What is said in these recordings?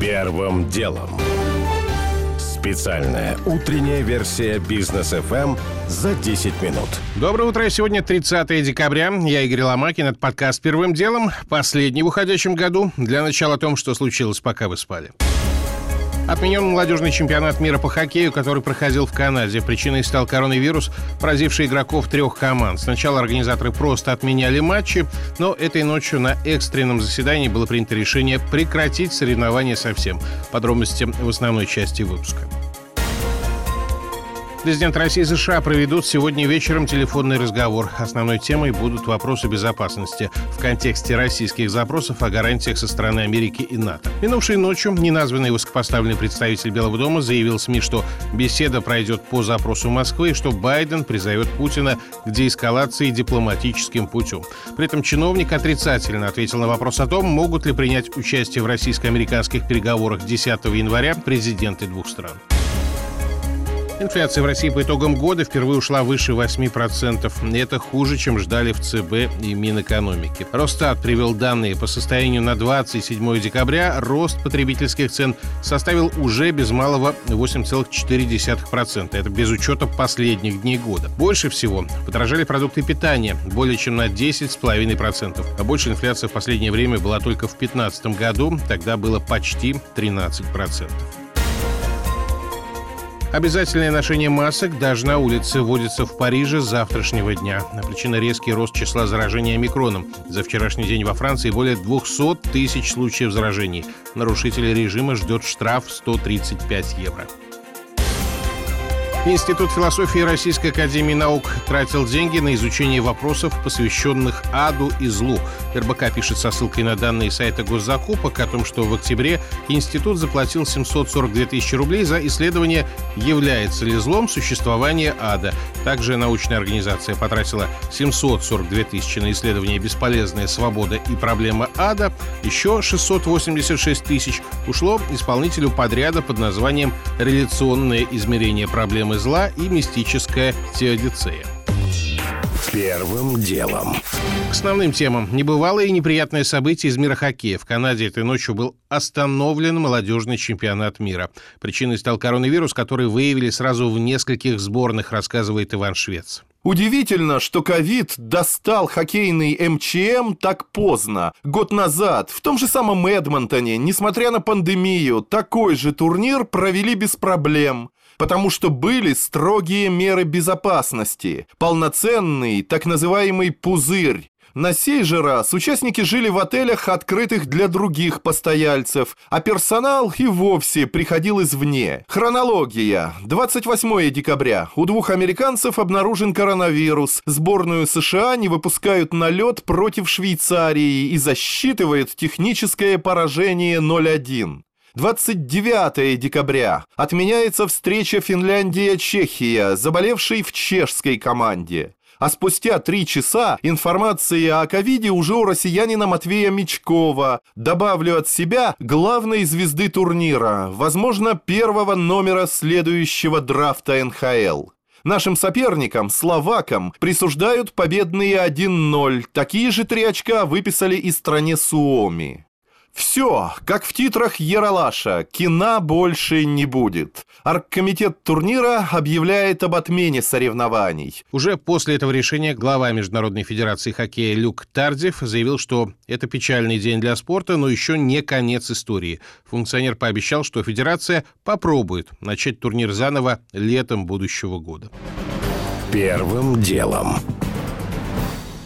Первым делом. Специальная утренняя версия бизнес FM за 10 минут. Доброе утро. Сегодня 30 декабря. Я Игорь Ломакин. Это подкаст «Первым делом». Последний в уходящем году. Для начала о том, что случилось, пока вы спали. Отменен молодежный чемпионат мира по хоккею, который проходил в Канаде. Причиной стал коронавирус, поразивший игроков трех команд. Сначала организаторы просто отменяли матчи, но этой ночью на экстренном заседании было принято решение прекратить соревнования совсем. Подробности в основной части выпуска. Президент России и США проведут сегодня вечером телефонный разговор. Основной темой будут вопросы безопасности в контексте российских запросов о гарантиях со стороны Америки и НАТО. Минувшей ночью неназванный высокопоставленный представитель Белого дома заявил СМИ, что беседа пройдет по запросу Москвы и что Байден призовет Путина к деэскалации дипломатическим путем. При этом чиновник отрицательно ответил на вопрос о том, могут ли принять участие в российско-американских переговорах 10 января президенты двух стран. Инфляция в России по итогам года впервые ушла выше 8%. И это хуже, чем ждали в ЦБ и Минэкономики. Росстат привел данные по состоянию на 27 декабря. Рост потребительских цен составил уже без малого 8,4%. Это без учета последних дней года. Больше всего подорожали продукты питания более чем на 10,5%. А больше инфляция в последнее время была только в 2015 году. Тогда было почти 13%. Обязательное ношение масок даже на улице вводится в Париже с завтрашнего дня. Причина резкий рост числа заражений омикроном. За вчерашний день во Франции более 200 тысяч случаев заражений. Нарушителей режима ждет штраф 135 евро. Институт философии Российской Академии Наук тратил деньги на изучение вопросов, посвященных аду и злу. РБК пишет со ссылкой на данные сайта госзакупок о том, что в октябре институт заплатил 742 тысячи рублей за исследование, является ли злом существование ада. Также научная организация потратила 742 тысячи на исследование «Бесполезная свобода и проблема ада». Еще 686 тысяч ушло исполнителю подряда под названием «Реляционное измерение проблемы зла и мистическая теодицея. Первым делом. К основным темам. Небывалое и неприятное событие из мира хоккея. В Канаде этой ночью был остановлен молодежный чемпионат мира. Причиной стал коронавирус, который выявили сразу в нескольких сборных, рассказывает Иван Швец. Удивительно, что ковид достал хоккейный МЧМ так поздно. Год назад, в том же самом Эдмонтоне, несмотря на пандемию, такой же турнир провели без проблем потому что были строгие меры безопасности, полноценный так называемый пузырь, на сей же раз участники жили в отелях, открытых для других постояльцев, а персонал и вовсе приходил извне. Хронология. 28 декабря. У двух американцев обнаружен коронавирус. Сборную США не выпускают на лед против Швейцарии и засчитывает техническое поражение 0-1. 29 декабря отменяется встреча Финляндия-Чехия, заболевшей в чешской команде. А спустя три часа информация о ковиде уже у россиянина Матвея Мечкова. Добавлю от себя главной звезды турнира, возможно, первого номера следующего драфта НХЛ. Нашим соперникам, словакам, присуждают победные 1-0. Такие же три очка выписали и стране Суоми. Все, как в титрах Яралаша, кино больше не будет. Аргкомитет турнира объявляет об отмене соревнований. Уже после этого решения глава Международной Федерации хоккея Люк Тардев заявил, что это печальный день для спорта, но еще не конец истории. Функционер пообещал, что Федерация попробует начать турнир заново летом будущего года. Первым делом.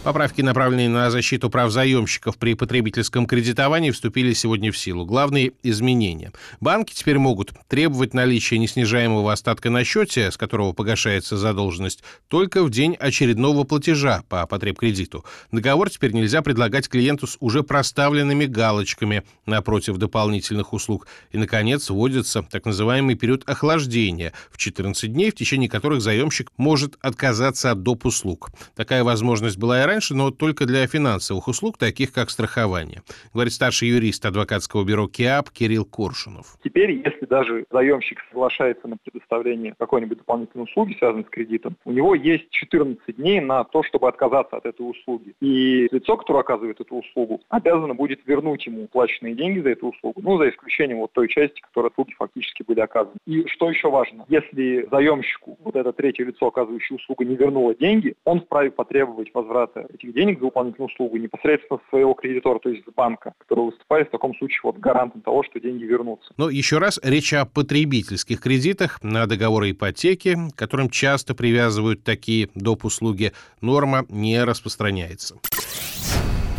Поправки, направленные на защиту прав заемщиков при потребительском кредитовании, вступили сегодня в силу. Главные изменения. Банки теперь могут требовать наличия неснижаемого остатка на счете, с которого погашается задолженность, только в день очередного платежа по потребкредиту. Договор теперь нельзя предлагать клиенту с уже проставленными галочками напротив дополнительных услуг. И, наконец, вводится так называемый период охлаждения в 14 дней, в течение которых заемщик может отказаться от доп. услуг. Такая возможность была и раньше, но только для финансовых услуг, таких как страхование, говорит старший юрист адвокатского бюро КИАП Кирилл Коршунов. Теперь, если даже заемщик соглашается на предоставление какой-нибудь дополнительной услуги, связанной с кредитом, у него есть 14 дней на то, чтобы отказаться от этой услуги. И лицо, которое оказывает эту услугу, обязано будет вернуть ему уплаченные деньги за эту услугу, ну, за исключением вот той части, которой услуги фактически были оказаны. И что еще важно, если заемщику вот это третье лицо, оказывающее услугу, не вернуло деньги, он вправе потребовать возврата этих денег за выполнительную услугу непосредственно своего кредитора, то есть с банка, который выступает в таком случае вот гарантом того, что деньги вернутся. Но еще раз, речь о потребительских кредитах на договоры ипотеки, к которым часто привязывают такие доп. услуги, норма не распространяется.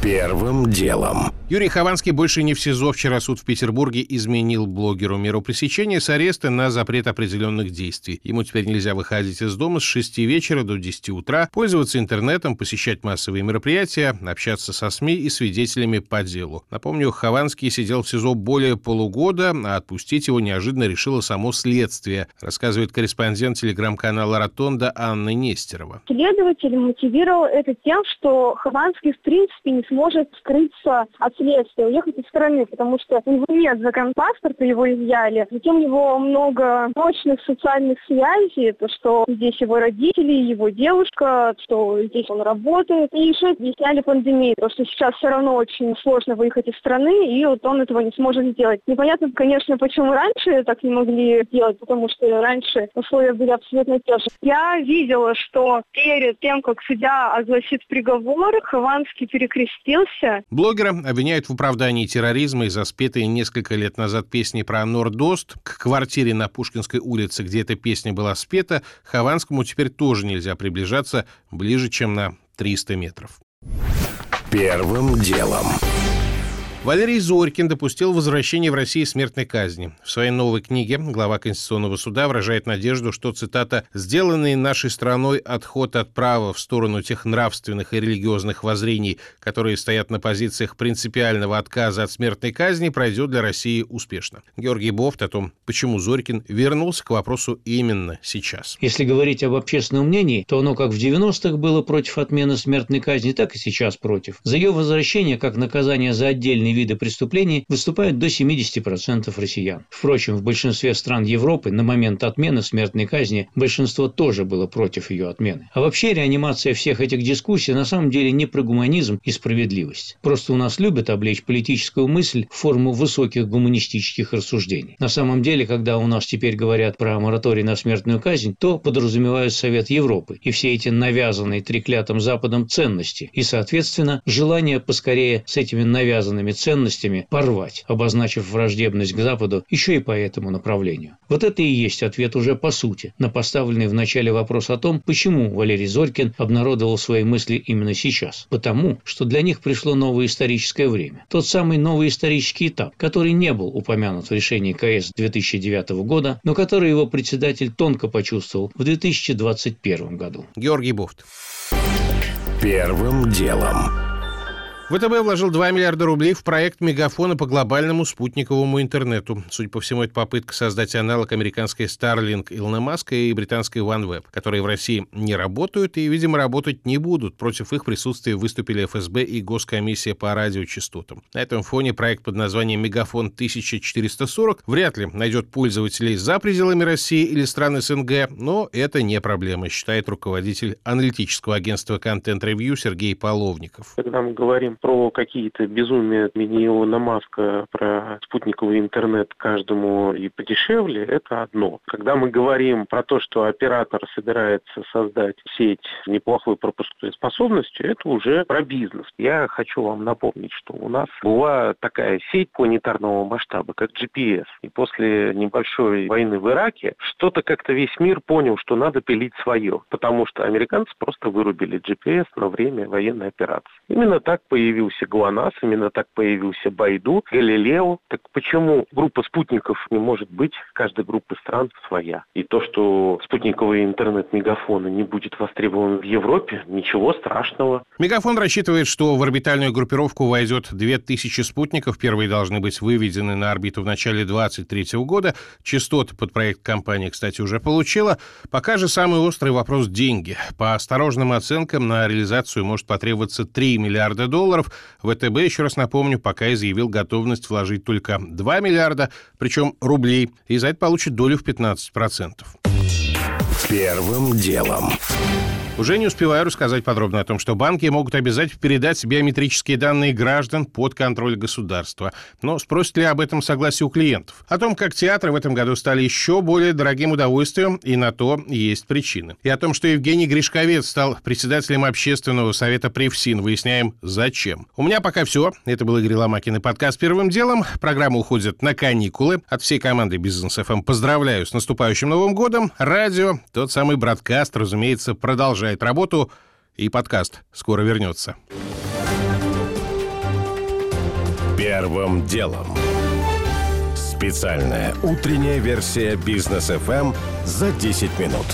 Первым делом. Юрий Хованский больше не в СИЗО. Вчера суд в Петербурге изменил блогеру меру пресечения с ареста на запрет определенных действий. Ему теперь нельзя выходить из дома с 6 вечера до 10 утра, пользоваться интернетом, посещать массовые мероприятия, общаться со СМИ и свидетелями по делу. Напомню, Хованский сидел в СИЗО более полугода, а отпустить его неожиданно решило само следствие, рассказывает корреспондент телеграм-канала «Ротонда» Анна Нестерова. Следователь мотивировал это тем, что Хованский в принципе не сможет скрыться от следствия, уехать из страны, потому что у него нет загранпаспорта, его изъяли. Затем у него много мощных социальных связей, то, что здесь его родители, его девушка, что здесь он работает. И еще объясняли пандемию, то, что сейчас все равно очень сложно выехать из страны, и вот он этого не сможет сделать. Непонятно, конечно, почему раньше так не могли сделать, потому что раньше условия были абсолютно те же. Я видела, что перед тем, как судья огласит приговор, Хованский перекрестил простился. Блогера обвиняют в оправдании терроризма из-за спетой несколько лет назад песни про Нордост. К квартире на Пушкинской улице, где эта песня была спета, Хованскому теперь тоже нельзя приближаться ближе, чем на 300 метров. Первым делом. Валерий Зорькин допустил возвращение в России смертной казни. В своей новой книге глава Конституционного суда выражает надежду, что, цитата, «сделанный нашей страной отход от права в сторону тех нравственных и религиозных воззрений, которые стоят на позициях принципиального отказа от смертной казни, пройдет для России успешно». Георгий Бофт о том, почему Зорькин вернулся к вопросу именно сейчас. Если говорить об общественном мнении, то оно как в 90-х было против отмены смертной казни, так и сейчас против. За ее возвращение как наказание за отдельные отдельные виды преступлений выступают до 70% россиян. Впрочем, в большинстве стран Европы на момент отмены смертной казни большинство тоже было против ее отмены. А вообще реанимация всех этих дискуссий на самом деле не про гуманизм и справедливость. Просто у нас любят облечь политическую мысль в форму высоких гуманистических рассуждений. На самом деле, когда у нас теперь говорят про мораторий на смертную казнь, то подразумевают Совет Европы и все эти навязанные треклятым Западом ценности и, соответственно, желание поскорее с этими навязанными ценностями порвать, обозначив враждебность к Западу еще и по этому направлению. Вот это и есть ответ уже по сути на поставленный в начале вопрос о том, почему Валерий Зорькин обнародовал свои мысли именно сейчас. Потому, что для них пришло новое историческое время. Тот самый новый исторический этап, который не был упомянут в решении КС 2009 года, но который его председатель тонко почувствовал в 2021 году. Георгий Буфт. Первым делом. ВТБ вложил 2 миллиарда рублей в проект мегафона по глобальному спутниковому интернету. Судя по всему, это попытка создать аналог американской Starlink Илона Маска и британской OneWeb, которые в России не работают и, видимо, работать не будут. Против их присутствия выступили ФСБ и Госкомиссия по радиочастотам. На этом фоне проект под названием «Мегафон 1440» вряд ли найдет пользователей за пределами России или стран СНГ, но это не проблема, считает руководитель аналитического агентства Content Review Сергей Половников. Когда мы говорим про какие-то безумия Илона Маска, про спутниковый интернет каждому и подешевле, это одно. Когда мы говорим про то, что оператор собирается создать сеть с неплохой пропускной способностью, это уже про бизнес. Я хочу вам напомнить, что у нас была такая сеть планетарного масштаба, как GPS. И после небольшой войны в Ираке что-то как-то весь мир понял, что надо пилить свое, потому что американцы просто вырубили GPS на время военной операции. Именно так появилась появился ГЛОНАСС, именно так появился Байду, Галилео. Так почему группа спутников не может быть, каждой группы стран своя? И то, что спутниковый интернет-мегафон не будет востребован в Европе, ничего страшного. Мегафон рассчитывает, что в орбитальную группировку войдет 2000 спутников. Первые должны быть выведены на орбиту в начале 2023 года. Частоты под проект компания, кстати, уже получила. Пока же самый острый вопрос – деньги. По осторожным оценкам, на реализацию может потребоваться 3 миллиарда долларов. ВТБ, еще раз напомню, пока изъявил готовность вложить только 2 миллиарда, причем рублей, и за это получит долю в 15%. Первым делом. Уже не успеваю рассказать подробно о том, что банки могут обязать передать биометрические данные граждан под контроль государства. Но спросят ли об этом согласие у клиентов? О том, как театры в этом году стали еще более дорогим удовольствием, и на то есть причины. И о том, что Евгений Гришковец стал председателем общественного совета при ФСИН. Выясняем, зачем. У меня пока все. Это был Игорь Ломакин и подкаст «Первым делом». Программа уходит на каникулы. От всей команды «Бизнес ФМ» поздравляю с наступающим Новым годом. Радио, тот самый бродкаст, разумеется, продолжает работу, и подкаст скоро вернется. Первым делом. Специальная утренняя версия бизнес FM за 10 минут.